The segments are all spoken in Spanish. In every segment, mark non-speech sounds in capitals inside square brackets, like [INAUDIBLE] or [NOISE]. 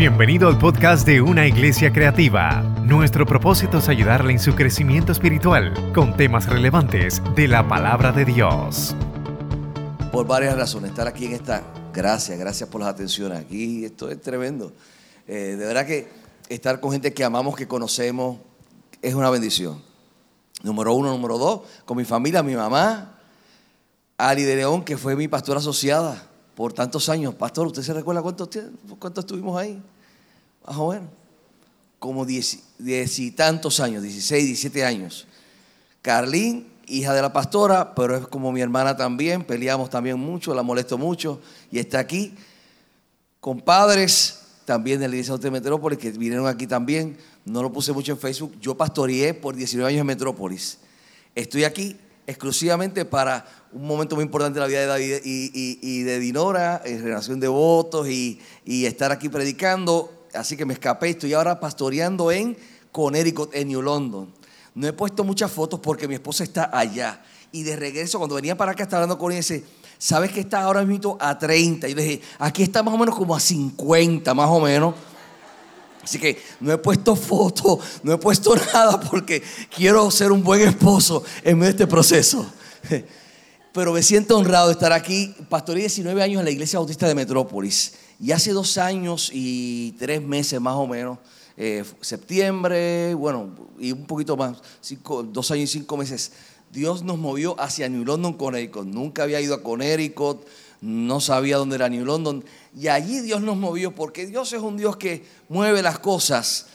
Bienvenido al podcast de Una Iglesia Creativa. Nuestro propósito es ayudarle en su crecimiento espiritual con temas relevantes de la palabra de Dios. Por varias razones, estar aquí en esta. Gracias, gracias por las atenciones. Aquí esto es tremendo. Eh, de verdad que estar con gente que amamos, que conocemos, es una bendición. Número uno, número dos, con mi familia, mi mamá, Ali de León, que fue mi pastora asociada por tantos años. Pastor, ¿usted se recuerda cuántos, cuántos estuvimos ahí? Más o menos. Como diez, y tantos años, 16, 17 años. Carlín, hija de la pastora, pero es como mi hermana también. Peleamos también mucho, la molesto mucho y está aquí. Con padres también de la iglesia de Metrópolis que vinieron aquí también. No lo puse mucho en Facebook. Yo pastoreé por 19 años en Metrópolis. Estoy aquí exclusivamente para un momento muy importante en la vida de David y, de Dinora, en relación de votos y, estar aquí predicando. Así que me escapé, estoy ahora pastoreando en Connecticut, en New London. No he puesto muchas fotos porque mi esposa está allá. Y de regreso, cuando venía para acá, estaba hablando con ella y dice, ¿sabes que está ahora mismo a 30? Y le dije, aquí está más o menos como a 50, más o menos. Así que no he puesto fotos, no he puesto [LAUGHS] nada porque quiero ser un buen esposo en medio de este proceso. [LAUGHS] Pero me siento honrado de estar aquí. Pastoreé 19 años en la Iglesia Bautista de Metrópolis. Y hace dos años y tres meses más o menos, eh, septiembre, bueno, y un poquito más, dos años y cinco meses, Dios nos movió hacia New London, Connecticut. Nunca había ido a Connecticut no sabía dónde era New London. Y allí Dios nos movió, porque Dios es un Dios que mueve las cosas.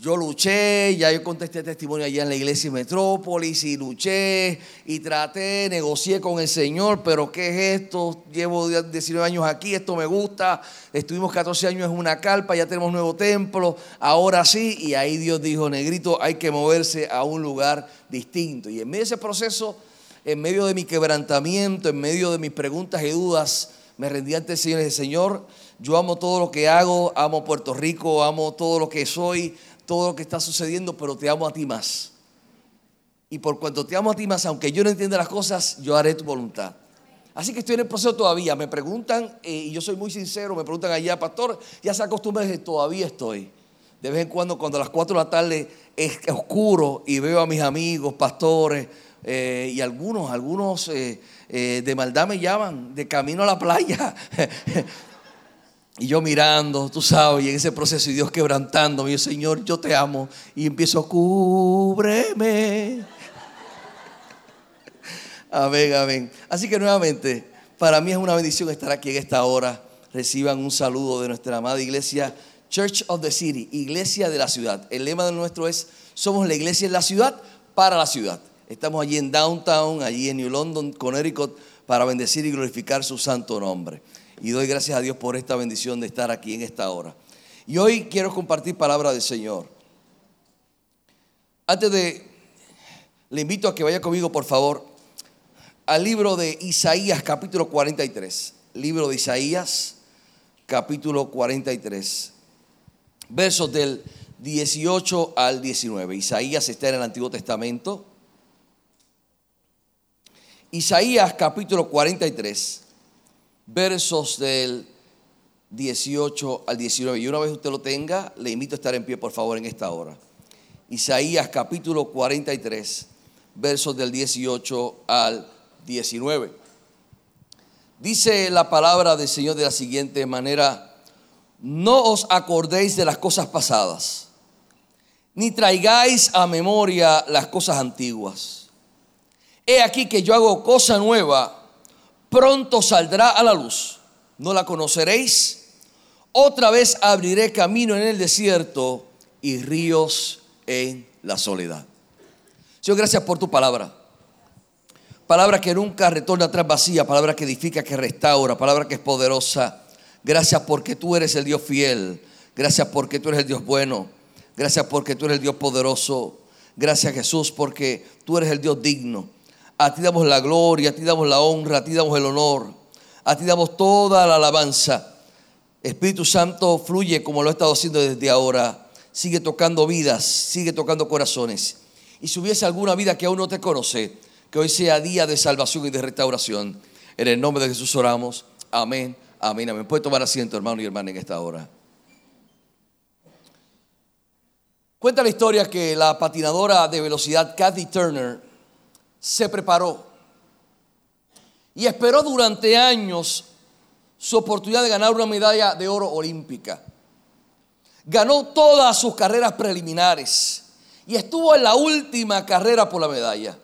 Yo luché, ya yo conté este testimonio allá en la iglesia Metrópolis y luché y traté, negocié con el Señor, pero ¿qué es esto? Llevo 19 años aquí, esto me gusta, estuvimos 14 años en una carpa, ya tenemos nuevo templo, ahora sí, y ahí Dios dijo, negrito, hay que moverse a un lugar distinto. Y en medio de ese proceso en medio de mi quebrantamiento, en medio de mis preguntas y dudas, me rendí ante el Señor y dije, Señor, yo amo todo lo que hago, amo Puerto Rico, amo todo lo que soy, todo lo que está sucediendo, pero te amo a ti más. Y por cuanto te amo a ti más, aunque yo no entienda las cosas, yo haré tu voluntad. Así que estoy en el proceso todavía. Me preguntan, eh, y yo soy muy sincero, me preguntan allá, pastor, ya se acostumbra que todavía estoy. De vez en cuando, cuando a las 4 de la tarde es oscuro y veo a mis amigos, pastores, eh, y algunos, algunos eh, eh, de maldad me llaman de camino a la playa. [LAUGHS] y yo mirando, tú sabes, y en ese proceso y Dios quebrantando, mi Señor, yo te amo. Y empiezo, cúbreme. [LAUGHS] amén, amén. Así que nuevamente, para mí es una bendición estar aquí en esta hora. Reciban un saludo de nuestra amada iglesia Church of the City, iglesia de la ciudad. El lema de nuestro es, somos la iglesia en la ciudad para la ciudad. Estamos allí en Downtown, allí en New London, Connecticut, para bendecir y glorificar su santo nombre. Y doy gracias a Dios por esta bendición de estar aquí en esta hora. Y hoy quiero compartir palabra del Señor. Antes de, le invito a que vaya conmigo, por favor, al libro de Isaías, capítulo 43. Libro de Isaías, capítulo 43. Versos del 18 al 19. Isaías está en el Antiguo Testamento. Isaías capítulo 43, versos del 18 al 19. Y una vez usted lo tenga, le invito a estar en pie, por favor, en esta hora. Isaías capítulo 43, versos del 18 al 19. Dice la palabra del Señor de la siguiente manera, no os acordéis de las cosas pasadas, ni traigáis a memoria las cosas antiguas He aquí que yo hago cosa nueva, pronto saldrá a la luz. ¿No la conoceréis? Otra vez abriré camino en el desierto y ríos en la soledad. Señor, gracias por tu palabra. Palabra que nunca retorna atrás vacía, palabra que edifica, que restaura, palabra que es poderosa. Gracias porque tú eres el Dios fiel. Gracias porque tú eres el Dios bueno. Gracias porque tú eres el Dios poderoso. Gracias Jesús porque tú eres el Dios digno. A ti damos la gloria, a ti damos la honra, a ti damos el honor, a ti damos toda la alabanza. Espíritu Santo fluye como lo ha estado haciendo desde ahora. Sigue tocando vidas, sigue tocando corazones. Y si hubiese alguna vida que aún no te conoce, que hoy sea día de salvación y de restauración. En el nombre de Jesús oramos. Amén, amén, amén. Puede tomar asiento, hermano y hermana, en esta hora. Cuenta la historia que la patinadora de velocidad Kathy Turner se preparó y esperó durante años su oportunidad de ganar una medalla de oro olímpica. Ganó todas sus carreras preliminares y estuvo en la última carrera por la medalla.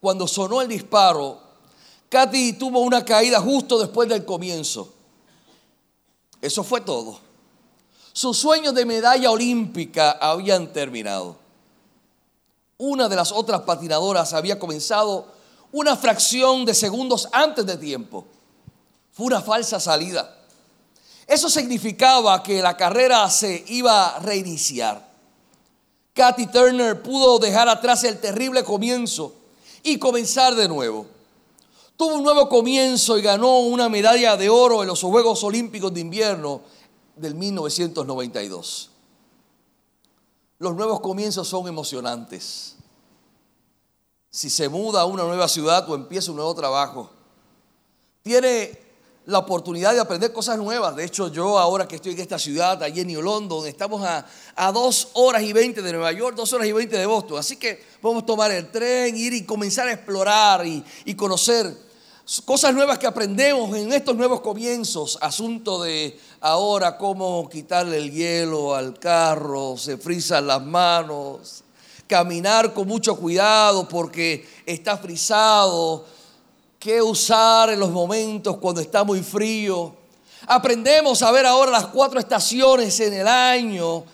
Cuando sonó el disparo, Katy tuvo una caída justo después del comienzo. Eso fue todo. Sus sueños de medalla olímpica habían terminado. Una de las otras patinadoras había comenzado una fracción de segundos antes de tiempo. Fue una falsa salida. Eso significaba que la carrera se iba a reiniciar. Kathy Turner pudo dejar atrás el terrible comienzo y comenzar de nuevo. Tuvo un nuevo comienzo y ganó una medalla de oro en los Juegos Olímpicos de Invierno del 1992. Los nuevos comienzos son emocionantes. Si se muda a una nueva ciudad o empieza un nuevo trabajo, tiene la oportunidad de aprender cosas nuevas. De hecho, yo ahora que estoy en esta ciudad, allí en New London, estamos a, a dos horas y veinte de Nueva York, dos horas y veinte de Boston. Así que podemos tomar el tren, ir y comenzar a explorar y, y conocer cosas nuevas que aprendemos en estos nuevos comienzos. Asunto de ahora cómo quitarle el hielo al carro, se frizan las manos, caminar con mucho cuidado porque está frisado qué usar en los momentos cuando está muy frío. Aprendemos a ver ahora las cuatro estaciones en el año,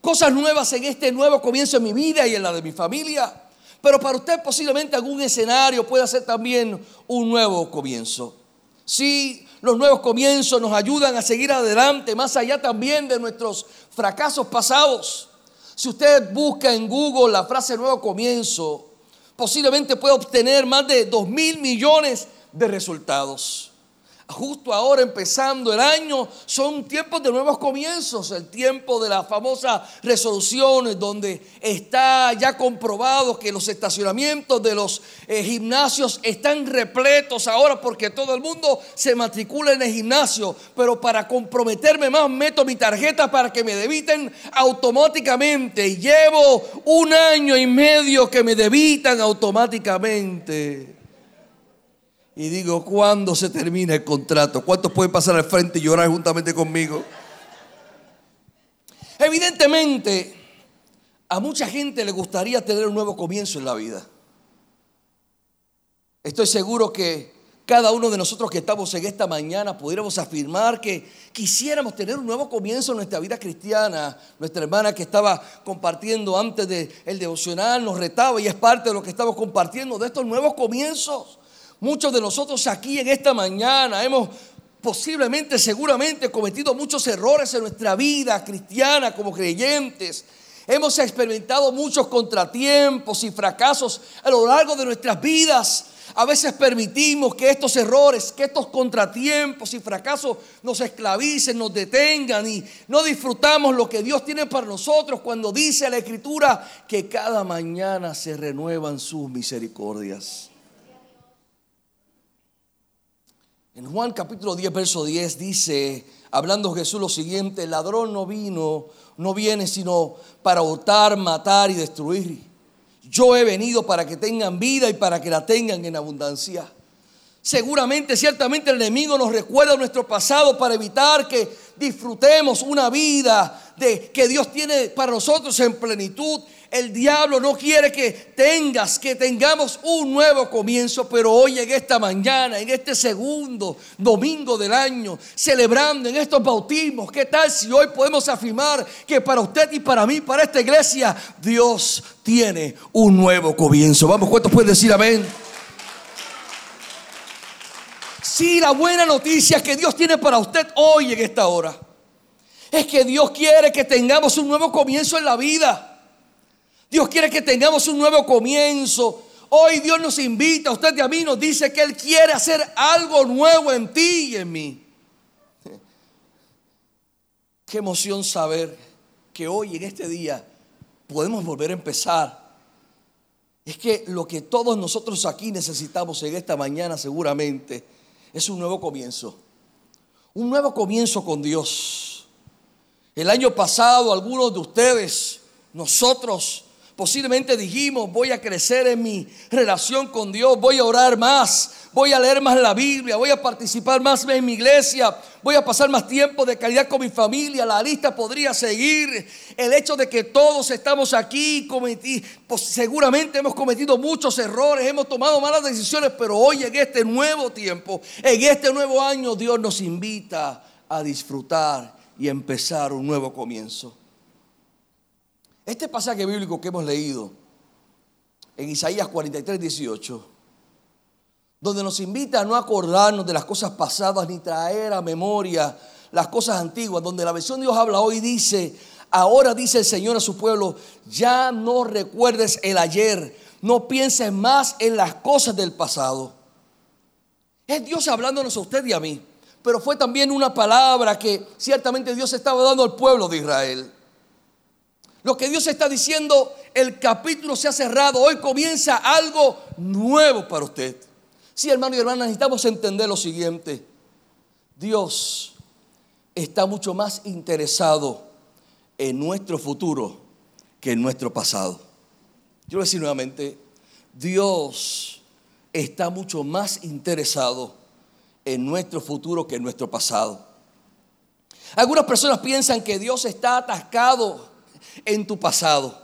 cosas nuevas en este nuevo comienzo de mi vida y en la de mi familia. Pero para usted posiblemente algún escenario puede ser también un nuevo comienzo. Sí, los nuevos comienzos nos ayudan a seguir adelante, más allá también de nuestros fracasos pasados. Si usted busca en Google la frase nuevo comienzo, posiblemente puede obtener más de 2 mil millones de resultados justo ahora empezando el año, son tiempos de nuevos comienzos, el tiempo de las famosas resoluciones donde está ya comprobado que los estacionamientos de los eh, gimnasios están repletos ahora porque todo el mundo se matricula en el gimnasio, pero para comprometerme más meto mi tarjeta para que me debiten automáticamente. Y llevo un año y medio que me debitan automáticamente y digo, ¿cuándo se termina el contrato? ¿Cuántos pueden pasar al frente y llorar juntamente conmigo? Evidentemente, a mucha gente le gustaría tener un nuevo comienzo en la vida. Estoy seguro que cada uno de nosotros que estamos en esta mañana pudiéramos afirmar que quisiéramos tener un nuevo comienzo en nuestra vida cristiana. Nuestra hermana que estaba compartiendo antes del devocional nos retaba y es parte de lo que estamos compartiendo de estos nuevos comienzos. Muchos de nosotros aquí en esta mañana hemos posiblemente, seguramente cometido muchos errores en nuestra vida cristiana como creyentes. Hemos experimentado muchos contratiempos y fracasos a lo largo de nuestras vidas. A veces permitimos que estos errores, que estos contratiempos y fracasos nos esclavicen, nos detengan y no disfrutamos lo que Dios tiene para nosotros cuando dice la Escritura que cada mañana se renuevan sus misericordias. En Juan capítulo 10, verso 10 dice, hablando Jesús lo siguiente, el ladrón no vino, no viene sino para hurtar, matar y destruir. Yo he venido para que tengan vida y para que la tengan en abundancia. Seguramente, ciertamente el enemigo nos recuerda nuestro pasado para evitar que disfrutemos una vida de, que Dios tiene para nosotros en plenitud el diablo no quiere que tengas, que tengamos un nuevo comienzo, pero hoy en esta mañana, en este segundo domingo del año, celebrando en estos bautismos, ¿qué tal si hoy podemos afirmar que para usted y para mí, para esta iglesia, Dios tiene un nuevo comienzo? Vamos, ¿cuántos pueden decir amén? Sí, la buena noticia que Dios tiene para usted hoy en esta hora es que Dios quiere que tengamos un nuevo comienzo en la vida. Dios quiere que tengamos un nuevo comienzo. Hoy Dios nos invita, usted y a mí nos dice que Él quiere hacer algo nuevo en ti y en mí. Qué emoción saber que hoy en este día podemos volver a empezar. Es que lo que todos nosotros aquí necesitamos en esta mañana seguramente es un nuevo comienzo. Un nuevo comienzo con Dios. El año pasado algunos de ustedes Nosotros posiblemente dijimos, voy a crecer en mi relación con Dios, voy a orar más, voy a leer más la Biblia, voy a participar más en mi iglesia, voy a pasar más tiempo de calidad con mi familia. La lista podría seguir. El hecho de que todos estamos aquí, pues seguramente hemos cometido muchos errores, hemos tomado malas decisiones, pero hoy en este nuevo tiempo, en este nuevo año, Dios nos invita a disfrutar y empezar un nuevo comienzo. Este pasaje bíblico que hemos leído en Isaías 43, 18, donde nos invita a no acordarnos de las cosas pasadas ni traer a memoria las cosas antiguas, donde la versión de Dios habla hoy dice, ahora dice el Señor a su pueblo, ya no recuerdes el ayer, no pienses más en las cosas del pasado. Es Dios hablándonos a usted y a mí, pero fue también una palabra que ciertamente Dios estaba dando al pueblo de Israel. Lo que Dios está diciendo, el capítulo se ha cerrado, hoy comienza algo nuevo para usted. Sí, hermano y hermana, necesitamos entender lo siguiente. Dios está mucho más interesado en nuestro futuro que en nuestro pasado. Yo a decir nuevamente, Dios está mucho más interesado en nuestro futuro que en nuestro pasado. Algunas personas piensan que Dios está atascado en tu pasado.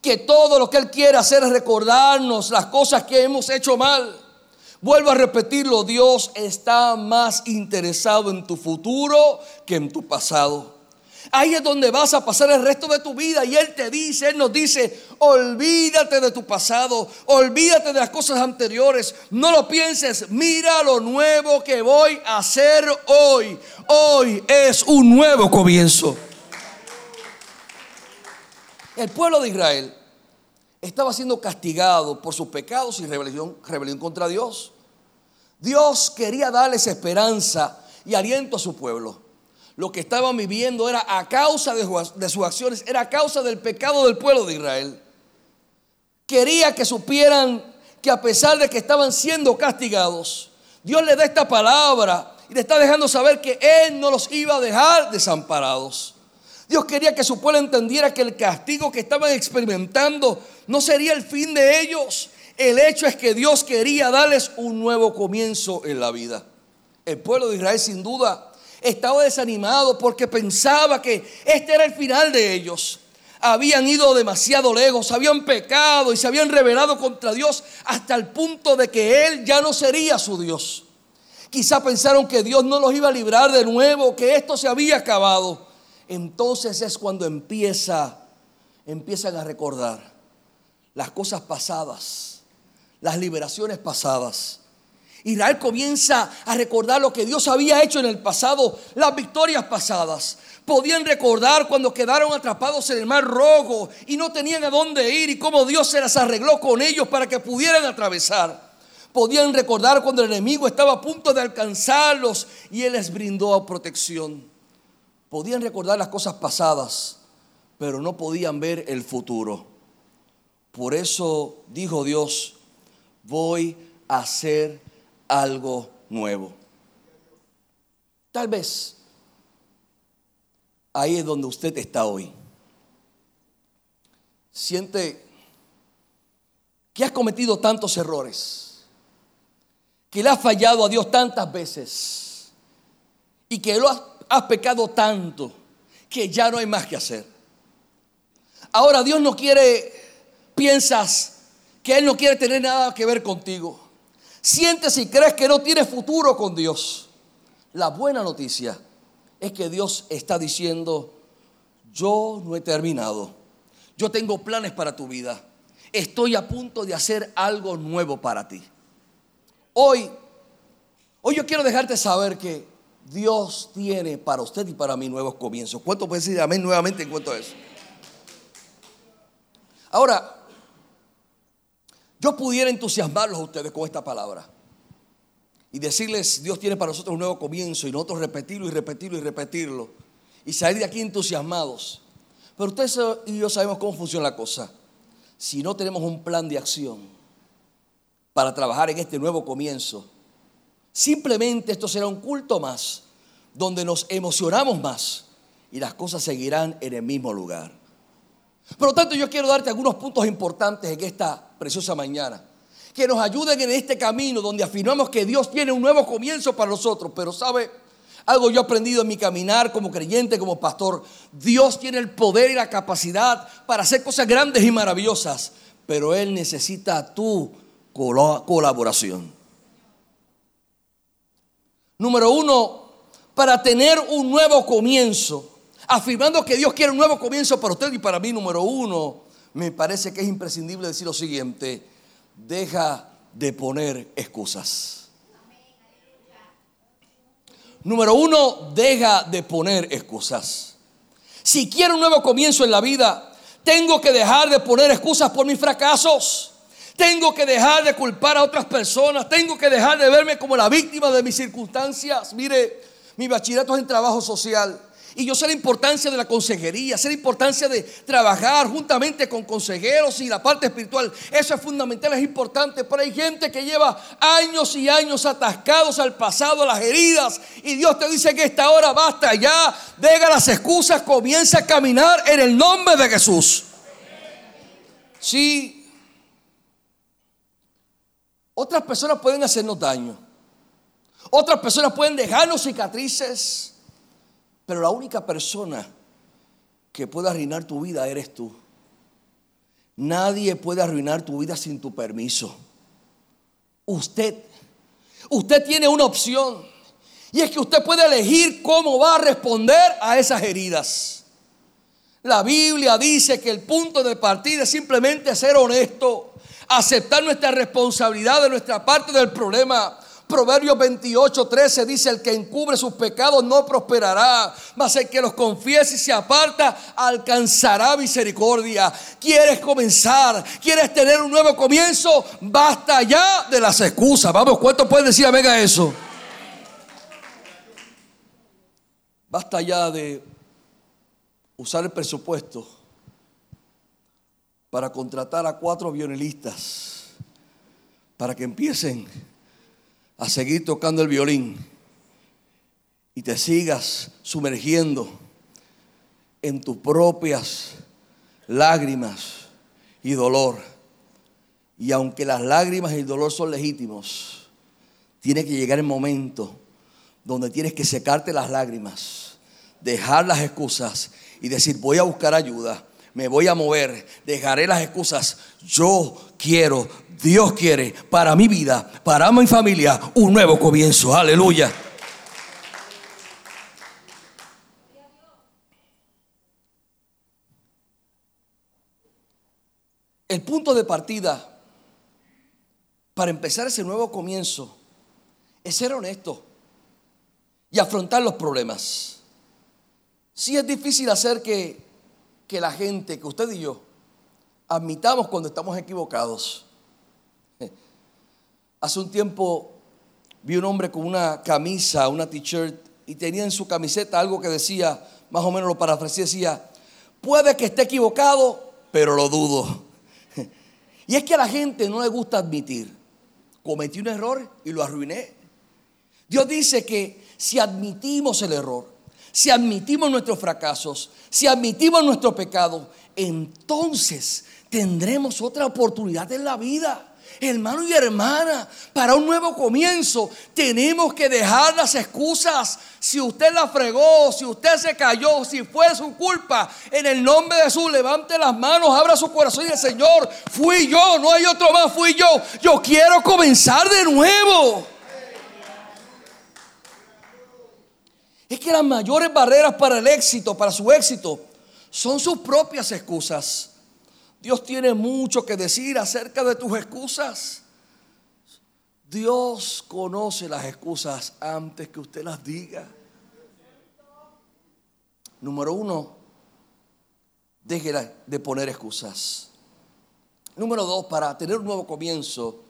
Que todo lo que Él quiere hacer es recordarnos las cosas que hemos hecho mal. Vuelvo a repetirlo, Dios está más interesado en tu futuro que en tu pasado. Ahí es donde vas a pasar el resto de tu vida y Él te dice, Él nos dice, olvídate de tu pasado, olvídate de las cosas anteriores, no lo pienses, mira lo nuevo que voy a hacer hoy. Hoy es un nuevo comienzo. El pueblo de Israel estaba siendo castigado por sus pecados y rebelión, contra Dios. Dios quería darles esperanza y aliento a su pueblo. Lo que estaban viviendo era a causa de, de sus acciones, era a causa del pecado del pueblo de Israel. Quería que supieran que a pesar de que estaban siendo castigados, Dios le da esta palabra y le está dejando saber que Él no los iba a dejar desamparados. Dios quería que su pueblo entendiera que el castigo que estaban experimentando no sería el fin de ellos. El hecho es que Dios quería darles un nuevo comienzo en la vida. El pueblo de Israel sin duda estaba desanimado porque pensaba que este era el final de ellos. Habían ido demasiado lejos, habían pecado y se habían rebelado contra Dios hasta el punto de que Él ya no sería su Dios. Quizá pensaron que Dios no los iba a librar de nuevo, que esto se había acabado entonces es cuando empieza, empiezan a recordar las cosas pasadas, las liberaciones pasadas. Israel comienza a recordar lo que Dios había hecho en el pasado, las victorias pasadas. Podían recordar cuando quedaron atrapados en el mar rojo y no tenían a dónde ir y cómo Dios se las arregló con ellos para que pudieran atravesar. Podían recordar cuando el enemigo estaba a punto de alcanzarlos y Él les brindó protección. Podían recordar las cosas pasadas, pero no podían ver el futuro. Por eso dijo Dios, voy a hacer algo nuevo. Tal vez ahí es donde usted está hoy. Siente que has cometido tantos errores, que le has fallado a Dios tantas veces y que lo has has pecado tanto que ya no hay más que hacer. Ahora Dios no quiere, piensas que Él no quiere tener nada que ver contigo. Sientes y crees que no tienes futuro con Dios. La buena noticia es que Dios está diciendo, yo no he terminado. Yo tengo planes para tu vida. Estoy a punto de hacer algo nuevo para ti. Hoy, hoy yo quiero dejarte saber que Dios tiene para usted y para mí nuevos comienzos. ¿Cuánto puede decir amén nuevamente en cuanto a eso? Ahora, yo pudiera entusiasmarlos a ustedes con esta palabra y decirles, Dios tiene para nosotros un nuevo comienzo y nosotros repetirlo y repetirlo y repetirlo y salir de aquí entusiasmados. Pero ustedes y yo sabemos cómo funciona la cosa. Si no tenemos un plan de acción para trabajar en este nuevo comienzo, Simplemente esto será un culto más, donde nos emocionamos más y las cosas seguirán en el mismo lugar. Por lo tanto, yo quiero darte algunos puntos importantes en esta preciosa mañana que nos ayuden en este camino donde afirmamos que Dios tiene un nuevo comienzo para nosotros. Pero sabe, algo yo he aprendido en mi caminar como creyente, como pastor, Dios tiene el poder y la capacidad para hacer cosas grandes y maravillosas, pero Él necesita tu colaboración. Número uno, para tener un nuevo comienzo, afirmando que Dios quiere un nuevo comienzo para usted y para mí, número uno, me parece que es imprescindible decir lo siguiente, deja de poner excusas. Número uno, deja de poner excusas. Si quiero un nuevo comienzo en la vida, tengo que dejar de poner excusas por mis fracasos. Tengo que dejar de culpar a otras personas. Tengo que dejar de verme como la víctima de mis circunstancias. Mire, mi bachillerato es en trabajo social. Y yo sé la importancia de la consejería, sé la importancia de trabajar juntamente con consejeros y la parte espiritual. Eso es fundamental, es importante. Pero hay gente que lleva años y años atascados al pasado, a las heridas. Y Dios te dice que esta hora basta ya. Deja las excusas, comienza a caminar en el nombre de Jesús. Sí. Otras personas pueden hacernos daño. Otras personas pueden dejarnos cicatrices. Pero la única persona que puede arruinar tu vida eres tú. Nadie puede arruinar tu vida sin tu permiso. Usted, usted tiene una opción. Y es que usted puede elegir cómo va a responder a esas heridas. La Biblia dice que el punto de partida es simplemente ser honesto, aceptar nuestra responsabilidad de nuestra parte del problema, Proverbios 28, 13 dice, el que encubre sus pecados no prosperará, mas el que los confiese y se aparta alcanzará misericordia. ¿Quieres comenzar? ¿Quieres tener un nuevo comienzo? Basta ya de las excusas. Vamos, ¿cuánto pueden decir amén a eso? Basta ya de usar el presupuesto para contratar a cuatro violinistas para que empiecen a seguir tocando el violín y te sigas sumergiendo en tus propias lágrimas y dolor. Y aunque las lágrimas y el dolor son legítimos, tiene que llegar el momento donde tienes que secarte las lágrimas, dejar las excusas y decir, voy a buscar ayuda, me voy a mover, dejaré las excusas. Yo quiero Dios quiere para mi vida, para mi familia, un nuevo comienzo. Aleluya. El punto de partida para empezar ese nuevo comienzo es ser honesto y afrontar los problemas. Si es difícil hacer que, que la gente, que usted y yo, admitamos cuando estamos equivocados. [LAUGHS] Hace un tiempo vi un hombre con una camisa, una t-shirt, y tenía en su camiseta algo que decía, más o menos lo parafraseé, decía, puede que esté equivocado, pero lo dudo. [LAUGHS] Y es que a la gente no le gusta admitir, cometí un error y lo arruiné. Dios dice que si admitimos el error, si admitimos nuestros fracasos, si admitimos nuestro pecado, entonces tendremos otra oportunidad en la vida. Hermano y hermana, para un nuevo comienzo tenemos que dejar las excusas. Si usted la fregó, si usted se cayó, si fue su culpa, en el nombre de Jesús, levante las manos, abra su corazón y el Señor, fui yo, no hay otro más, fui yo. Yo quiero comenzar de nuevo. Es que las mayores barreras para el éxito, para su éxito, son sus propias excusas. Dios tiene mucho que decir acerca de tus excusas. Dios conoce las excusas antes que usted las diga. Número uno, deje de poner excusas. Número dos, para tener un nuevo comienzo,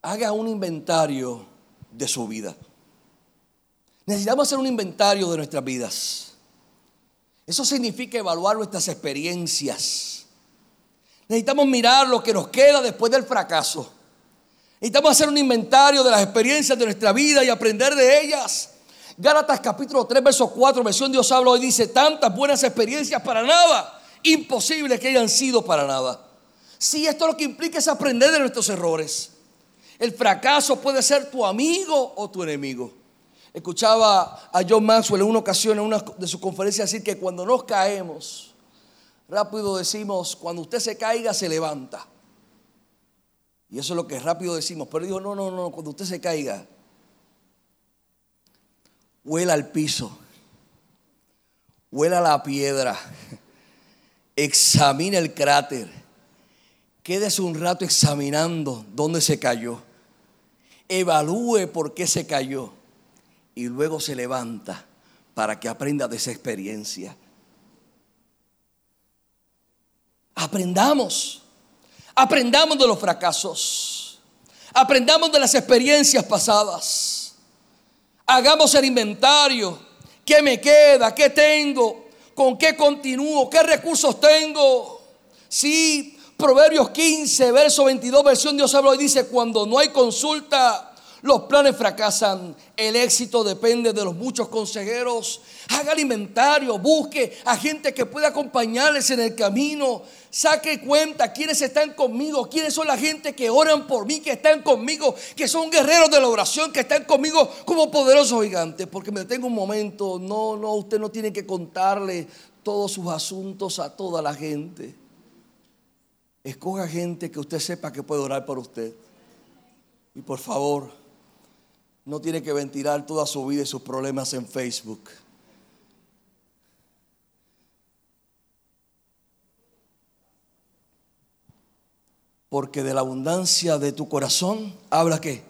haga un inventario de su vida. Necesitamos hacer un inventario de nuestras vidas. Eso significa evaluar nuestras experiencias Necesitamos mirar lo que nos queda después del fracaso. Necesitamos hacer un inventario de las experiencias de nuestra vida y aprender de ellas. Gálatas capítulo 3, verso 4, versión Dios habla hoy, dice, tantas buenas experiencias para nada. imposible que hayan sido para nada. Si esto lo que implica es aprender de nuestros errores. El fracaso puede ser tu amigo o tu enemigo. Escuchaba a John Maxwell en una ocasión en una de sus conferencias decir que cuando nos caemos, rápido decimos, cuando usted se caiga, se levanta. Y eso es lo que rápido decimos. Pero dijo, no, no, no, cuando usted se caiga, huela al piso, huela la piedra, examine el cráter, quédese un rato examinando dónde se cayó, evalúe por qué se cayó y luego se levanta para que aprenda de esa experiencia. Aprendamos, aprendamos de los fracasos, aprendamos de las experiencias pasadas, hagamos el inventario, qué me queda, qué tengo, con qué continúo, qué recursos tengo. Sí, Proverbios 15, verso 22, versión Dios habla y dice, cuando no hay consulta, los planes fracasan, el éxito depende de los muchos consejeros. Haga el inventario, busque a gente que pueda acompañarles en el camino. Saque cuenta quiénes están conmigo, quiénes son la gente que oran por mí, que están conmigo, que son guerreros de la oración, que están conmigo como poderosos gigantes. Porque me detengo un momento, no, no, usted no tiene que contarle todos sus asuntos a toda la gente. Escoja gente que usted sepa que puede orar por usted. Y por favor, no tiene que ventilar toda su vida y sus problemas en Facebook. Porque de la abundancia de tu corazón, ¿habla qué?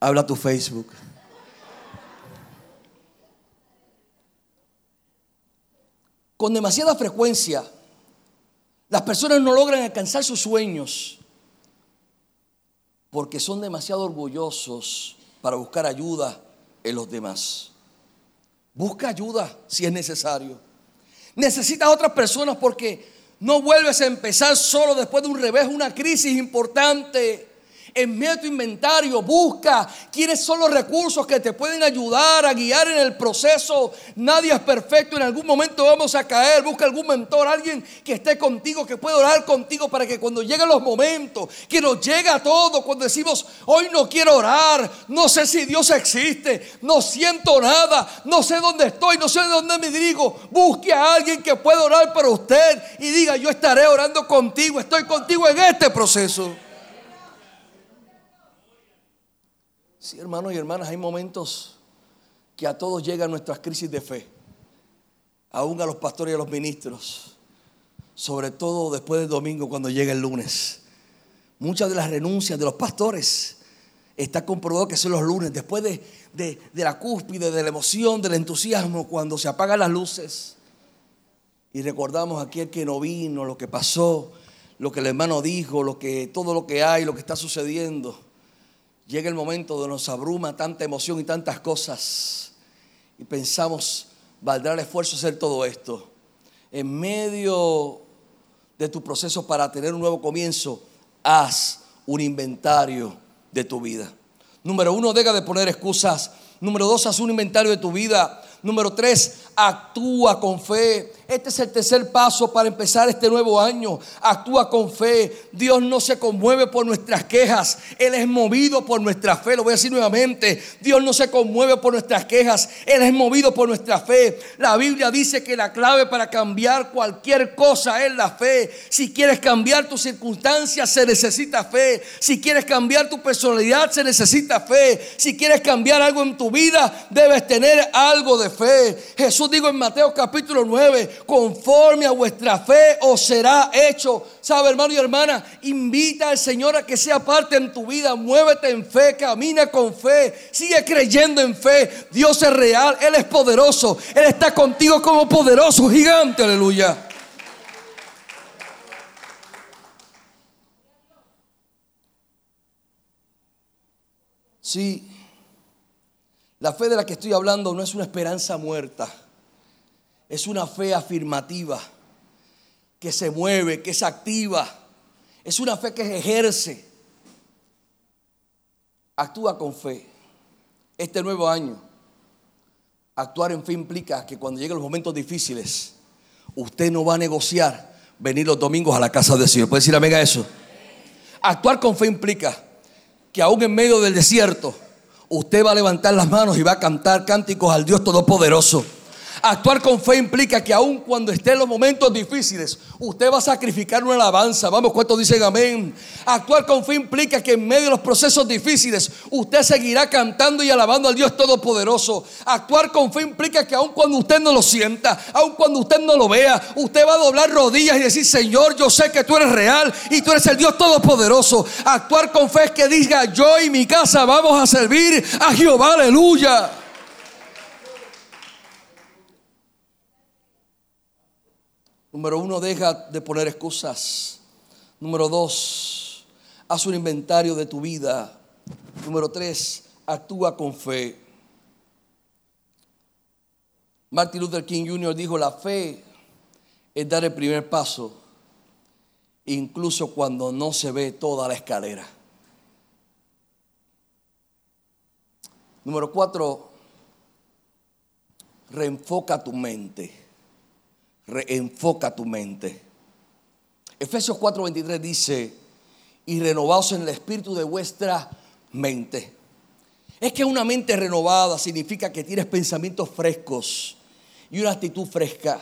Habla tu Facebook. Con demasiada frecuencia, las personas no logran alcanzar sus sueños porque son demasiado orgullosos para buscar ayuda en los demás. Busca ayuda si es necesario. Necesitas a otras personas porque no vuelves a empezar solo después de un revés, una crisis importante en medio de tu inventario, busca quiénes son los recursos que te pueden ayudar a guiar en el proceso. Nadie es perfecto, en algún momento vamos a caer. Busca algún mentor, alguien que esté contigo, que pueda orar contigo para que cuando lleguen los momentos, que nos llega todo, cuando decimos, hoy no quiero orar, no sé si Dios existe, no siento nada, no sé dónde estoy, no sé de dónde me dirigo. Busque a alguien que pueda orar por usted y diga, yo estaré orando contigo, estoy contigo en este proceso. Sí, hermanos y hermanas, hay momentos que a todos llegan nuestras crisis de fe, aún a los pastores y a los ministros, sobre todo después del domingo cuando llega el lunes. Muchas de las renuncias de los pastores está comprobado que son los lunes, después de, de, la cúspide, de la emoción, del entusiasmo, cuando se apagan las luces y recordamos aquel que no vino, lo que pasó, lo que el hermano dijo, lo que, todo lo que hay, lo que está sucediendo llega el momento donde nos abruma tanta emoción y tantas cosas y pensamos, ¿valdrá el esfuerzo hacer todo esto? En medio de tu proceso para tener un nuevo comienzo, haz un inventario de tu vida. Número uno, deja de poner excusas. Número dos, haz un inventario de tu vida. Número tres, actúa con fe. Este es el tercer paso para empezar este nuevo año. Actúa con fe. Dios no se conmueve por nuestras quejas. Él es movido por nuestra fe. Lo voy a decir nuevamente. Dios no se conmueve por nuestras quejas. Él es movido por nuestra fe. La Biblia dice que la clave para cambiar cualquier cosa es la fe. Si quieres cambiar tus circunstancias, se necesita fe. Si quieres cambiar tu personalidad, se necesita fe. Si quieres cambiar algo en tu vida, debes tener algo de fe. Jesús dijo en Mateo capítulo 9, conforme a vuestra fe os será hecho. ¿Sabe, hermano y hermana? Invita al Señor a que sea parte en tu vida. Muévete en fe, camina con fe, sigue creyendo en fe. Dios es real, Él es poderoso. Él está contigo como poderoso gigante, aleluya. Sí, la fe de la que estoy hablando no es una esperanza muerta, es una fe afirmativa, que se mueve, que es activa, es una fe que se ejerce. Actúa con fe. Este nuevo año, actuar en fe implica que cuando lleguen los momentos difíciles, usted no va a negociar venir los domingos a la casa del Señor. ¿Puede decir amén a eso? Actuar con fe implica que aún en medio del desierto, usted va a levantar las manos y va a cantar cánticos al Dios Todopoderoso. Actuar con fe implica que aun cuando esté en los momentos difíciles, usted va a sacrificar una alabanza. Vamos, ¿cuántos dicen amén? Actuar con fe implica que en medio de los procesos difíciles, usted seguirá cantando y alabando al Dios Todopoderoso. Actuar con fe implica que aun cuando usted no lo sienta, aun cuando usted no lo vea, usted va a doblar rodillas y decir, Señor, yo sé que tú eres real y tú eres el Dios Todopoderoso. Actuar con fe es que diga, yo y mi casa vamos a servir a Jehová, aleluya. Número uno, deja de poner excusas. Número dos, haz un inventario de tu vida. Número tres, actúa con fe. Martin Luther King Jr. dijo, la fe es dar el primer paso, incluso cuando no se ve toda la escalera. Número cuatro, reenfoca tu mente reenfoca tu mente. Efesios 4:23 dice, y renovaos en el espíritu de vuestra mente. Es que una mente renovada significa que tienes pensamientos frescos y una actitud fresca.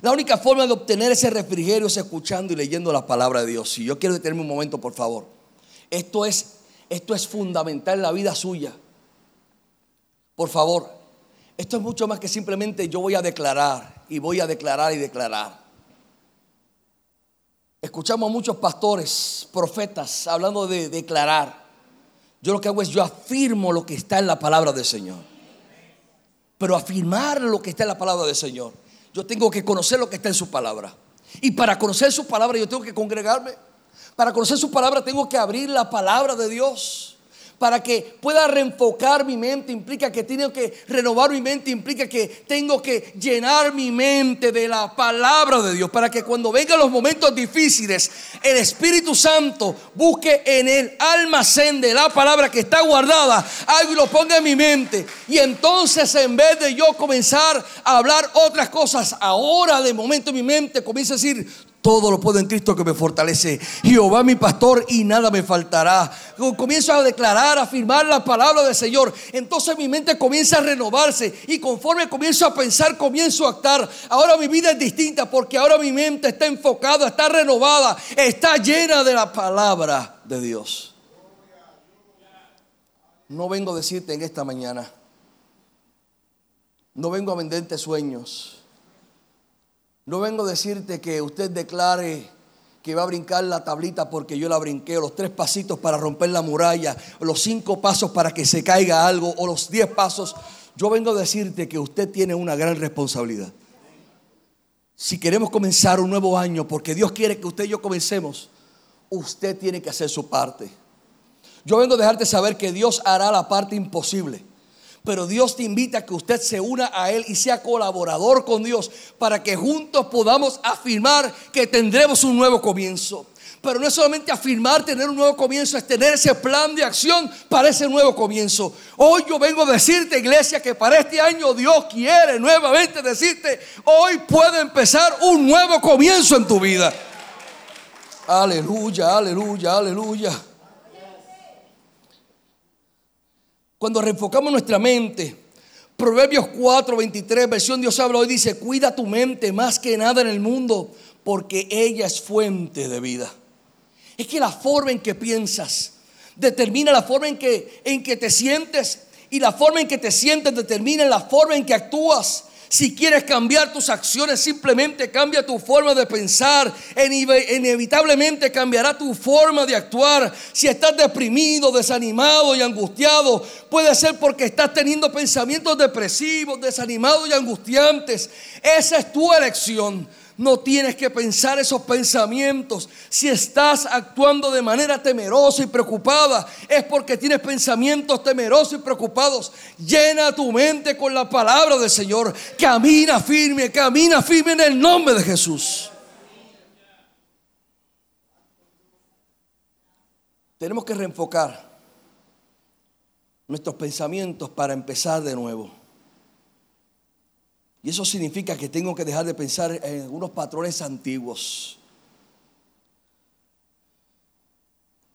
La única forma de obtener ese refrigerio es escuchando y leyendo la palabra de Dios. Y yo quiero detenerme un momento, por favor. Esto es, esto es fundamental en la vida suya. Por favor, esto es mucho más que simplemente yo voy a declarar y voy a declarar y declarar. Escuchamos a muchos pastores, profetas, hablando de declarar. Yo lo que hago es yo afirmo lo que está en la palabra del Señor. Pero afirmar lo que está en la palabra del Señor. Yo tengo que conocer lo que está en su palabra. Y para conocer su palabra yo tengo que congregarme. Para conocer su palabra tengo que abrir la palabra de Dios para que pueda reenfocar mi mente, implica que tengo que renovar mi mente, implica que tengo que llenar mi mente de la palabra de Dios, para que cuando vengan los momentos difíciles, el Espíritu Santo busque en el almacén de la palabra que está guardada, algo y lo ponga en mi mente. Y entonces en vez de yo comenzar a hablar otras cosas, ahora de momento mi mente comienza a decir, todo lo puedo en Cristo que me fortalece. Jehová mi pastor y nada me faltará. Comienzo a declarar, a afirmar la palabra del Señor. Entonces mi mente comienza a renovarse y conforme comienzo a pensar, comienzo a actuar. Ahora mi vida es distinta porque ahora mi mente está enfocada, está renovada, está llena de la palabra de Dios. No vengo a decirte en esta mañana. No vengo a venderte sueños. No vengo a decirte que usted declare que va a brincar la tablita porque yo la brinqué, o los tres pasitos para romper la muralla, los cinco pasos para que se caiga algo, o los diez pasos. Yo vengo a decirte que usted tiene una gran responsabilidad. Si queremos comenzar un nuevo año, porque Dios quiere que usted y yo comencemos, usted tiene que hacer su parte. Yo vengo a dejarte saber que Dios hará la parte imposible. Pero Dios te invita a que usted se una a Él y sea colaborador con Dios para que juntos podamos afirmar que tendremos un nuevo comienzo. Pero no es solamente afirmar tener un nuevo comienzo, es tener ese plan de acción para ese nuevo comienzo. Hoy yo vengo a decirte, iglesia, que para este año Dios quiere nuevamente decirte, hoy puede empezar un nuevo comienzo en tu vida. Aleluya, aleluya, aleluya. Cuando reenfocamos nuestra mente, Proverbios 4, 23, versión Dios habla hoy, dice, cuida tu mente más que nada en el mundo, porque ella es fuente de vida. Es que la forma en que piensas determina la forma en que, en que te sientes y la forma en que te sientes determina la forma en que actúas. Si quieres cambiar tus acciones, simplemente cambia tu forma de pensar. Inevitablemente cambiará tu forma de actuar. Si estás deprimido, desanimado y angustiado, puede ser porque estás teniendo pensamientos depresivos, desanimados y angustiantes. Esa es tu elección. No tienes que pensar esos pensamientos. Si estás actuando de manera temerosa y preocupada, es porque tienes pensamientos temerosos y preocupados. Llena tu mente con la palabra del Señor. Camina firme, camina firme en el nombre de Jesús. Tenemos que reenfocar nuestros pensamientos para empezar de nuevo. Y eso significa que tengo que dejar de pensar en unos patrones antiguos.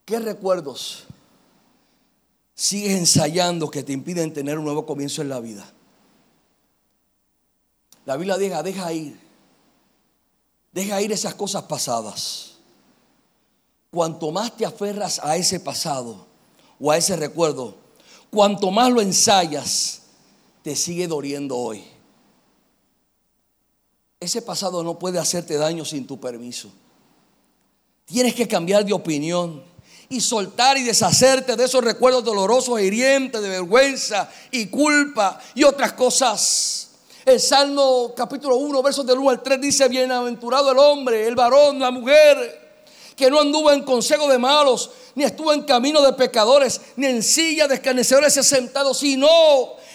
¿Qué recuerdos sigues ensayando que te impiden tener un nuevo comienzo en la vida? La Biblia diga, deja ir. Deja ir esas cosas pasadas. Cuanto más te aferras a ese pasado o a ese recuerdo, cuanto más lo ensayas, te sigue doliendo hoy. Ese pasado no puede hacerte daño sin tu permiso. Tienes que cambiar de opinión y soltar y deshacerte de esos recuerdos dolorosos e hirientes de vergüenza y culpa y otras cosas. El Salmo capítulo 1, versos del 1 al 3 dice, bienaventurado el hombre, el varón, la mujer, que no anduvo en consejo de malos, ni estuvo en camino de pecadores, ni en silla de escarnecedores se sentado, sino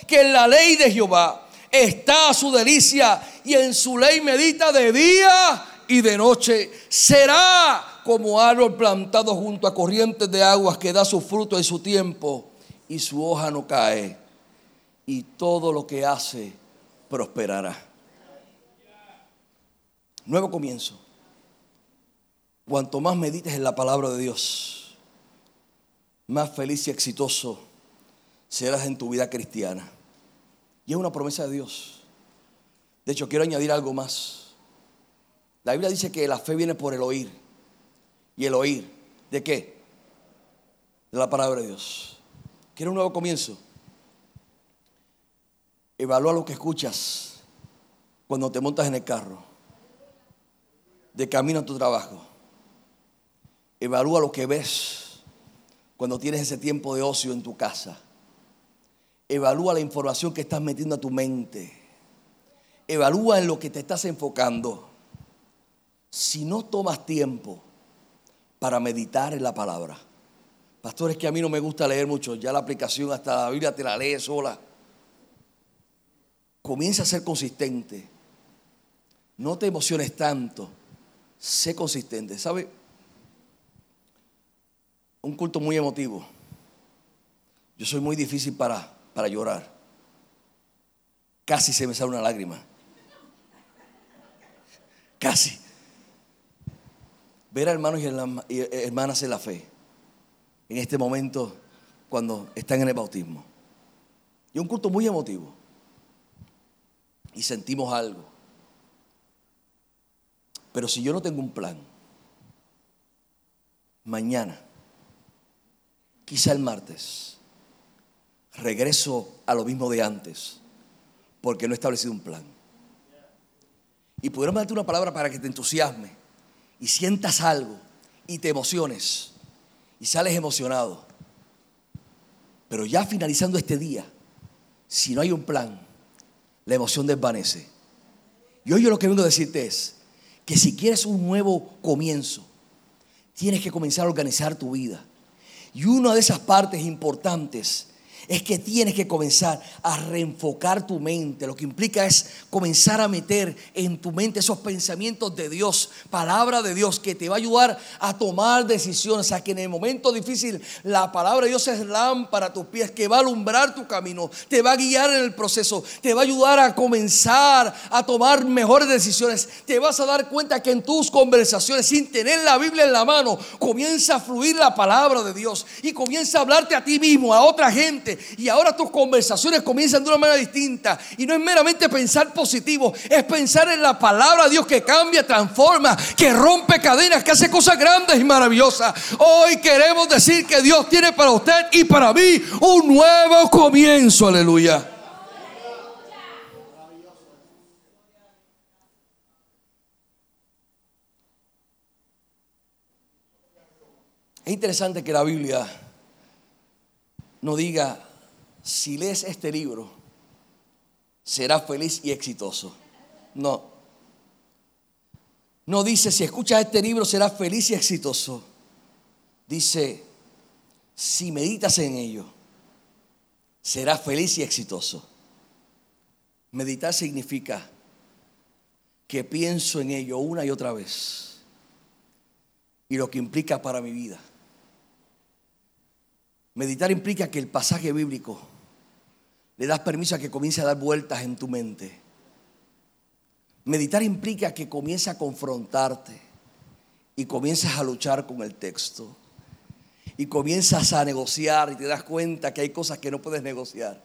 que en la ley de Jehová está su delicia y en su ley medita de día y de noche. Será como árbol plantado junto a corrientes de aguas que da su fruto en su tiempo y su hoja no cae. Y todo lo que hace prosperará. Nuevo comienzo. Cuanto más medites en la palabra de Dios, más feliz y exitoso serás en tu vida cristiana. Y es una promesa de Dios. De hecho, quiero añadir algo más. La Biblia dice que la fe viene por el oír y el oír. ¿De qué? De la palabra de Dios. ¿Quieres un nuevo comienzo? Evalúa lo que escuchas cuando te montas en el carro, de camino a tu trabajo. Evalúa lo que ves cuando tienes ese tiempo de ocio en tu casa. Evalúa la información que estás metiendo a tu mente. Evalúa en lo que te estás enfocando. Si no tomas tiempo para meditar en la palabra. Pastor, es que a mí no me gusta leer mucho, ya la aplicación hasta la Biblia te la lee sola. Comienza a ser consistente. No te emociones tanto. Sé consistente. ¿Sabe? Un culto muy emotivo. Yo soy muy difícil para, para llorar. Casi se me sale una lágrima. Casi ver a hermanos y hermanas en la fe en este momento cuando están en el bautismo. Y un culto muy emotivo. Y sentimos algo. Pero si yo no tengo un plan, mañana, quizá el martes, regreso a lo mismo de antes, porque no he establecido un plan. Y pudiéramos darte una palabra para que te entusiasme y sientas algo y te emociones y sales emocionado. Pero ya finalizando este día, si no hay un plan, la emoción desvanece. Y hoy yo lo que vengo a decirte es que si quieres un nuevo comienzo, tienes que comenzar a organizar tu vida. Y una de esas partes importantes es que tienes que comenzar a reenfocar tu mente. Lo que implica es comenzar a meter en tu mente esos pensamientos de Dios, palabra de Dios, que te va a ayudar a tomar decisiones. A que en el momento difícil la palabra de Dios es lámpara a tus pies, que va a alumbrar tu camino, te va a guiar en el proceso, te va a ayudar a comenzar a tomar mejores decisiones. Te vas a dar cuenta que en tus conversaciones, sin tener la Biblia en la mano, comienza a fluir la palabra de Dios y comienza a hablarte a ti mismo, a otra gente y ahora tus conversaciones comienzan de una manera distinta. Y no es meramente pensar positivo, es pensar en la palabra de Dios que cambia, transforma, que rompe cadenas, que hace cosas grandes y maravillosas. Hoy queremos decir que Dios tiene para usted y para mí un nuevo comienzo. Aleluya. Es interesante que la Biblia no diga, si lees este libro, serás feliz y exitoso. No. No dice, si escuchas este libro, serás feliz y exitoso. Dice, si meditas en ello, serás feliz y exitoso. Meditar significa que pienso en ello una y otra vez y lo que implica para mi vida. Meditar implica que el pasaje bíblico le das permiso a que comience a dar vueltas en tu mente Meditar implica que comiences a confrontarte y comienzas a luchar con el texto y comienzas a negociar y te das cuenta que hay cosas que no puedes negociar.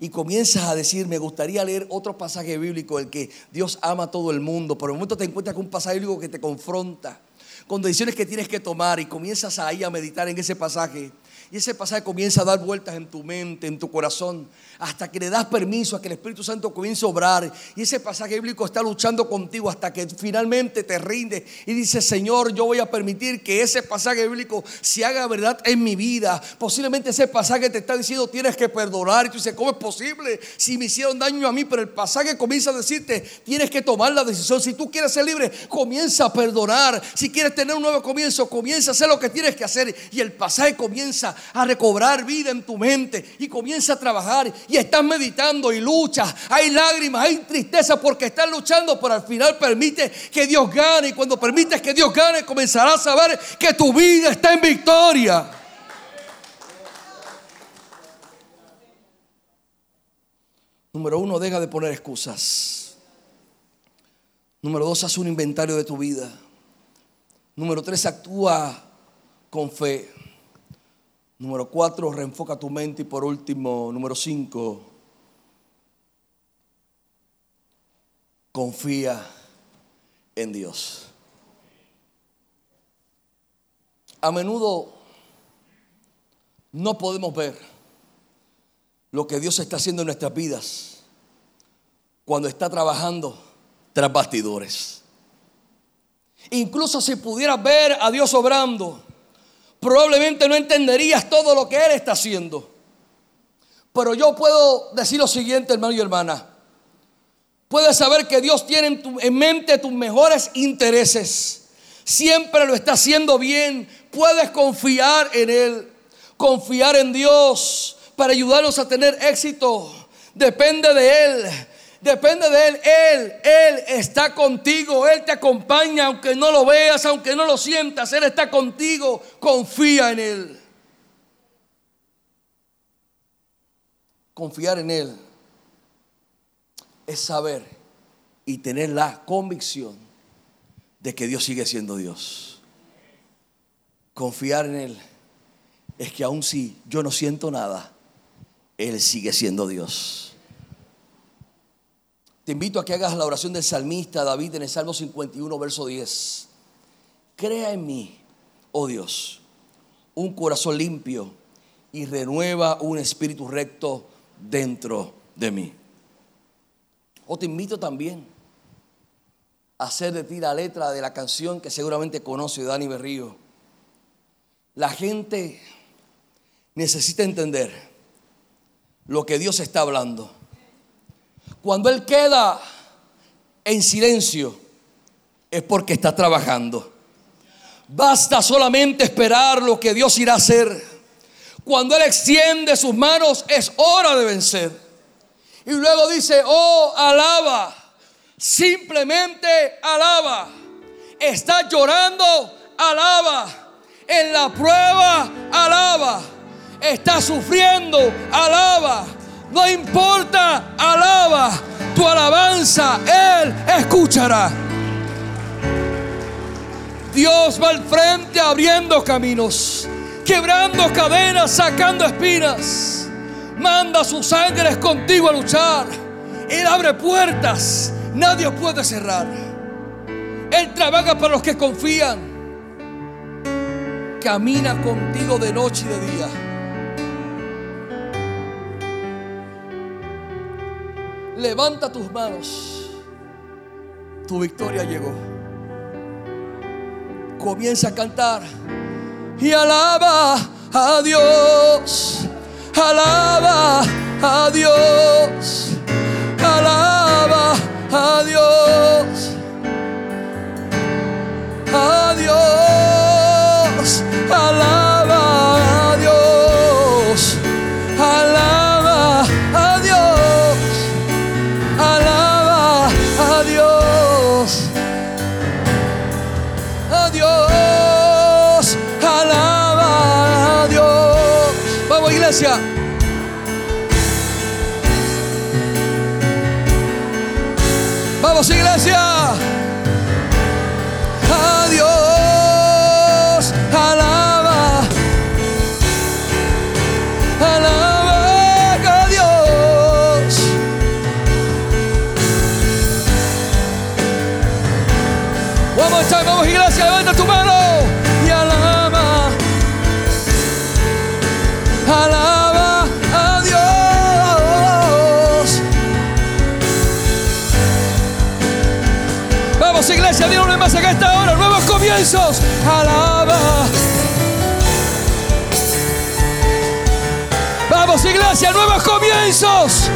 Y comienzas a decir, me gustaría leer otro pasaje bíblico, el que Dios ama a todo el mundo, pero en un momento te encuentras con un pasaje bíblico que te confronta con decisiones que tienes que tomar y comienzas ahí a meditar en ese pasaje. Y ese pasaje comienza a dar vueltas en tu mente, en tu corazón hasta que le das permiso a que el Espíritu Santo comience a obrar. Y ese pasaje bíblico está luchando contigo hasta que finalmente te rinde y dice, Señor, yo voy a permitir que ese pasaje bíblico se haga verdad en mi vida. Posiblemente ese pasaje te está diciendo, tienes que perdonar. Y tú dices, ¿cómo es posible si me hicieron daño a mí? Pero el pasaje comienza a decirte, tienes que tomar la decisión. Si tú quieres ser libre, comienza a perdonar. Si quieres tener un nuevo comienzo, comienza a hacer lo que tienes que hacer. Y el pasaje comienza a recobrar vida en tu mente y comienza a trabajar y estás meditando y luchas, hay lágrimas, hay tristeza porque estás luchando, pero al final permite que Dios gane y cuando permites que Dios gane comenzarás a saber que tu vida está en victoria. Número uno, deja de poner excusas. Número dos, haz un inventario de tu vida. Número tres, actúa con fe. Número cuatro, reenfoca tu mente. Y por último, número cinco, confía en Dios. A menudo no podemos ver lo que Dios está haciendo en nuestras vidas cuando está trabajando tras bastidores. Incluso si pudieras ver a Dios obrando, probablemente no entenderías todo lo que Él está haciendo. Pero yo puedo decir lo siguiente, hermano y hermana. Puedes saber que Dios tiene en, mente tus mejores intereses. Siempre lo está haciendo bien. Puedes confiar en Él. Confiar en Dios para ayudarnos a tener éxito. Depende de Él. Depende de Él. Él, Él está contigo. Él te acompaña aunque no lo veas, aunque no lo sientas. Él está contigo. Confía en Él. Confiar en Él es saber y tener la convicción de que Dios sigue siendo Dios. Confiar en Él es que aun si yo no siento nada, Él sigue siendo Dios. Te invito a que hagas la oración del salmista David en el Salmo 51, verso 10. Crea en mí, oh Dios, un corazón limpio y renueva un espíritu recto dentro de mí. O te invito también a hacer de ti la letra de la canción que seguramente conoce Dani Berrío. La gente necesita entender lo que Dios está hablando. Cuando Él queda en silencio es porque está trabajando. Basta solamente esperar lo que Dios irá a hacer. Cuando Él extiende sus manos es hora de vencer. Y luego dice, oh, alaba. Simplemente alaba. Está llorando, alaba. En la prueba, alaba. Está sufriendo, alaba. No importa, alaba. Tu alabanza, Él escuchará. Dios va al frente abriendo caminos, quebrando cadenas, sacando espinas manda sus ángeles contigo a luchar. Él abre puertas, nadie puede cerrar. Él trabaja para los que confían. Camina contigo de noche y de día. Levanta tus manos. Tu victoria llegó. Comienza a cantar y alaba a Dios. Alaba a Dios. Alaba a Dios. A Dios. Alaba iglesia. Vamos iglesia. Alaba. Vamos iglesia, nuevos comienzos.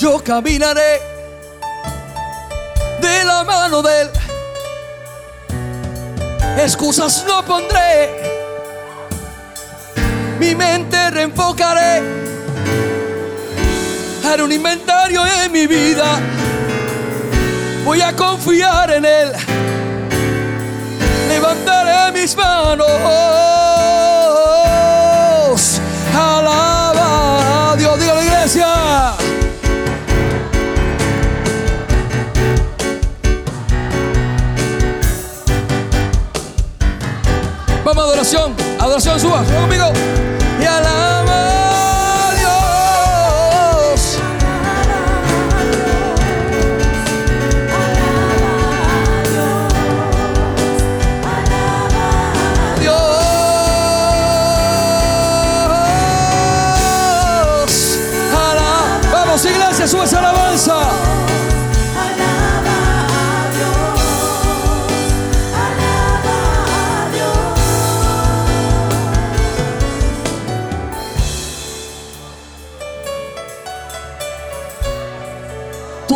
Yo caminaré de la mano de él. Excusas no pondré. Mi mente reenfocaré. Haré un inventario en mi vida. Voy a confiar en él. Levantaré mis manos. Adoración, suba, suba conmigo. Y alaba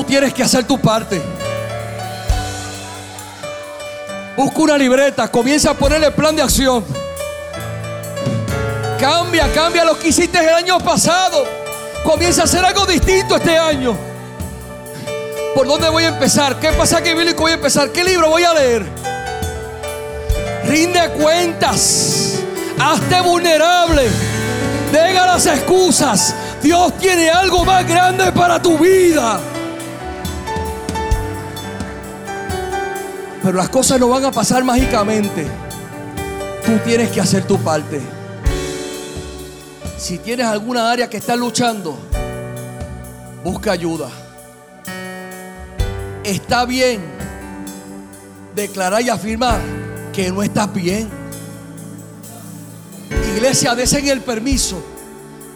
Tienes que hacer tu parte. Busca una libreta, comienza a ponerle plan de acción. Cambia, cambia lo que hiciste el año pasado. Comienza a hacer algo distinto este año. ¿Por dónde voy a empezar? ¿Qué pasaje bíblico voy a empezar? ¿Qué libro voy a leer? Rinde cuentas. Hazte vulnerable. Deja las excusas. Dios tiene algo más grande para tu vida. Pero las cosas no van a pasar mágicamente. Tú tienes que hacer tu parte. Si tienes alguna área que está luchando, busca ayuda. Está bien declarar y afirmar que no estás bien. Iglesia, desen el permiso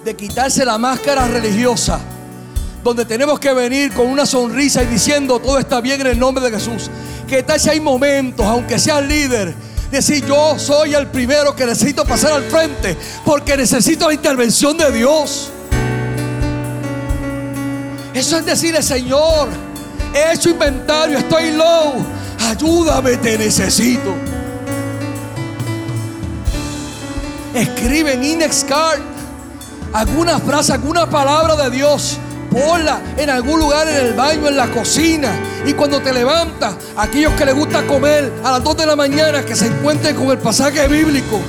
de quitarse la máscara religiosa, donde tenemos que venir con una sonrisa y diciendo todo está bien en el nombre de Jesús. Que tal si hay momentos, aunque seas líder, decir yo soy el primero que necesito pasar al frente porque necesito la intervención de Dios. Eso es decirle, Señor, he hecho inventario, estoy low, ayúdame, te necesito. Escribe en Index Card alguna frase, alguna palabra de Dios. Ponla en algún lugar en el baño, en la cocina. Y cuando te levantas, aquellos que les gusta comer a las 2 de la mañana, que se encuentren con el pasaje bíblico.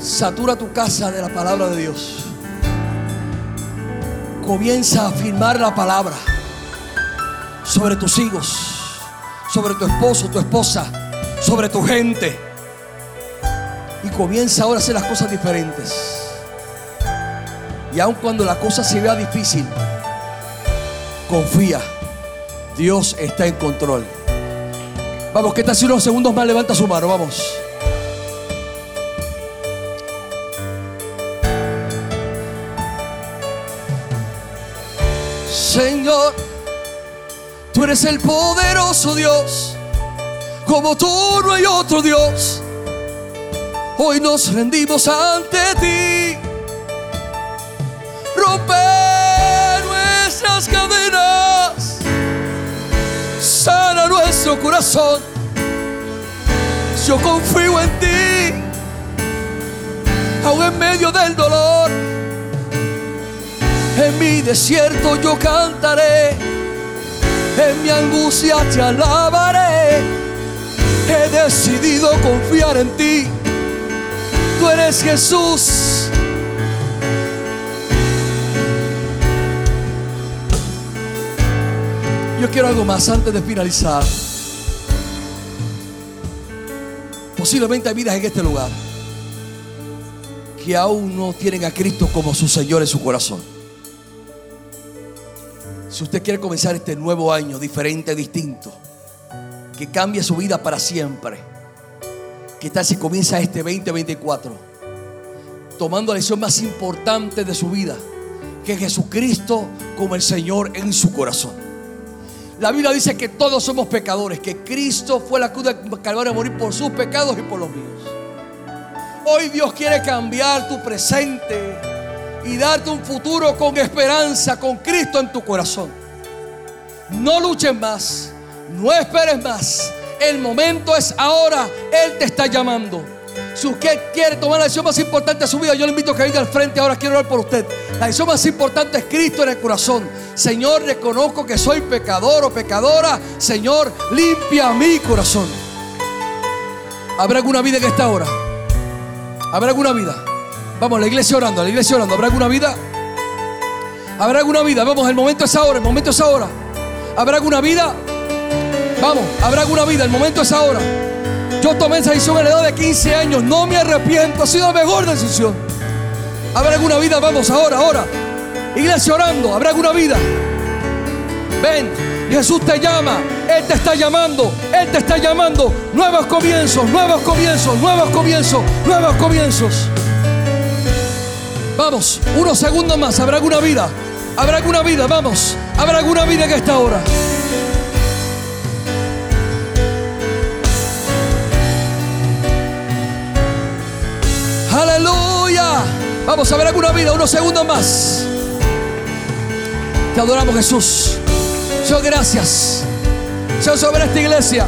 Satura tu casa de la palabra de Dios. Comienza a afirmar la palabra sobre tus hijos, sobre tu esposo, tu esposa, sobre tu gente. Y comienza ahora a hacer las cosas diferentes. Y aun cuando la cosa se vea difícil, confía. Dios está en control. Vamos, que tal si unos segundos más levanta su mano? Vamos. Señor, tú eres el poderoso Dios. Como tú no hay otro Dios. Hoy nos rendimos ante ti. Rompe nuestras cadenas. nuestro corazón. Yo confío en ti, aún en medio del dolor. En mi desierto yo cantaré, en mi angustia te alabaré. He decidido confiar en ti. Tú eres Jesús. Yo quiero algo más antes de finalizar. Posiblemente hay vidas en este lugar que aún no tienen a Cristo como su Señor en su corazón. Si usted quiere comenzar este nuevo año diferente, distinto, que cambie su vida para siempre, ¿qué tal si comienza este 2024 tomando la lección más importante de su vida, que es Jesucristo como el Señor en su corazón? La Biblia dice que todos somos pecadores, que Cristo fue la cruz del Calvario a morir por sus pecados y por los míos. Hoy Dios quiere cambiar tu presente y darte un futuro con esperanza, con Cristo en tu corazón. No luches más, no esperes más. El momento es ahora. Él te está llamando. Si usted quiere tomar la decisión más importante de su vida, yo le invito a que venga al frente ahora. Quiero orar por usted. La decisión más importante es Cristo en el corazón. Señor, reconozco que soy pecador o pecadora. Señor, limpia mi corazón. ¿Habrá alguna vida en esta hora? ¿Habrá alguna vida? Vamos, la iglesia orando, la iglesia orando. ¿Habrá alguna vida? ¿Habrá alguna vida? Vamos, el momento es ahora, el momento es ahora. ¿Habrá alguna vida? Vamos, habrá alguna vida, el momento es ahora. Yo tomé esa decisión a la edad de 15 años, no me arrepiento, ha sido la mejor decisión. ¿Habrá alguna vida? Vamos, ahora, ahora. Iglesia orando, ¿habrá alguna vida? Ven, Jesús te llama, Él te está llamando, Él te está llamando. Nuevos comienzos, nuevos comienzos, nuevos comienzos, nuevos comienzos. Vamos, unos segundos más, ¿habrá alguna vida? ¿Habrá alguna vida? Vamos, ¿habrá alguna vida en esta hora? Aleluya. Vamos a ver alguna vida, unos segundos más. Te adoramos Jesús. Señor, gracias. Señor, sobre esta iglesia.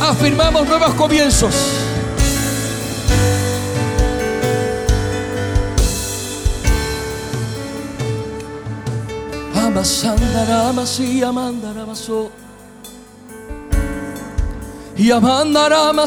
Afirmamos nuevos comienzos. Amasandarama y amandaramaso. Y amandarama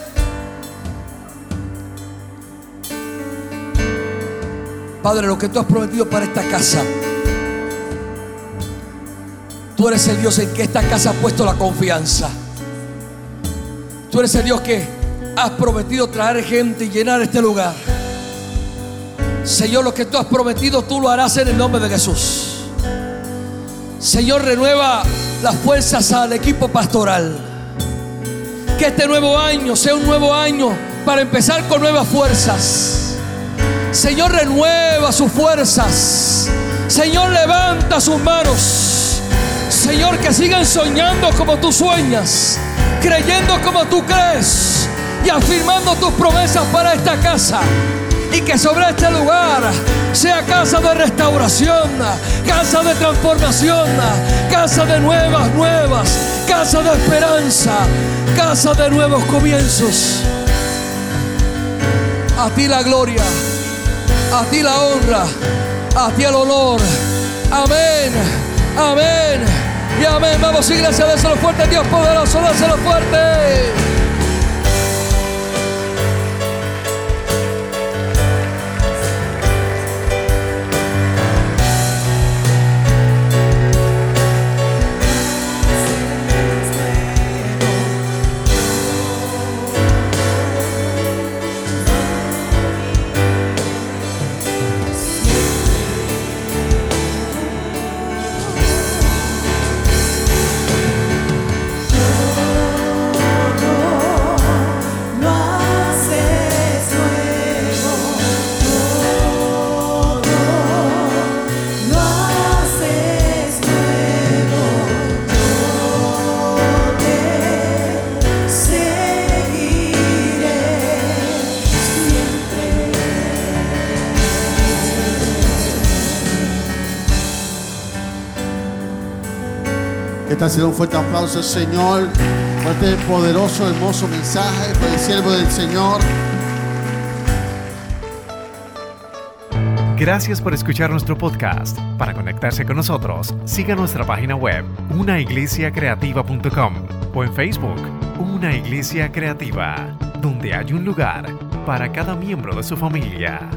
Padre, lo que tú has prometido para esta casa. Tú eres el Dios en que esta casa ha puesto la confianza. Tú eres el Dios que has prometido traer gente y llenar este lugar. Señor, lo que tú has prometido, tú lo harás en el nombre de Jesús. Señor, renueva las fuerzas al equipo pastoral. Que este nuevo año sea un nuevo año para empezar con nuevas fuerzas. Señor, renueva sus fuerzas. Señor, levanta sus manos. Señor, que sigan soñando como tú sueñas, creyendo como tú crees y afirmando tus promesas para esta casa. Y que sobre este lugar sea casa de restauración, casa de transformación, casa de nuevas, nuevas, casa de esperanza, casa de nuevos comienzos. A ti la gloria, a ti la honra, a ti el honor. Amén, amén y amén. Vamos, iglesia, déselo fuerte, Dios poderoso, déselo fuerte. Haciendo un fuerte aplauso al Señor por poderoso, hermoso mensaje, por el siervo del Señor. Gracias por escuchar nuestro podcast. Para conectarse con nosotros, siga nuestra página web, unaiglesiacreativa.com o en Facebook, Una Iglesia Creativa, donde hay un lugar para cada miembro de su familia.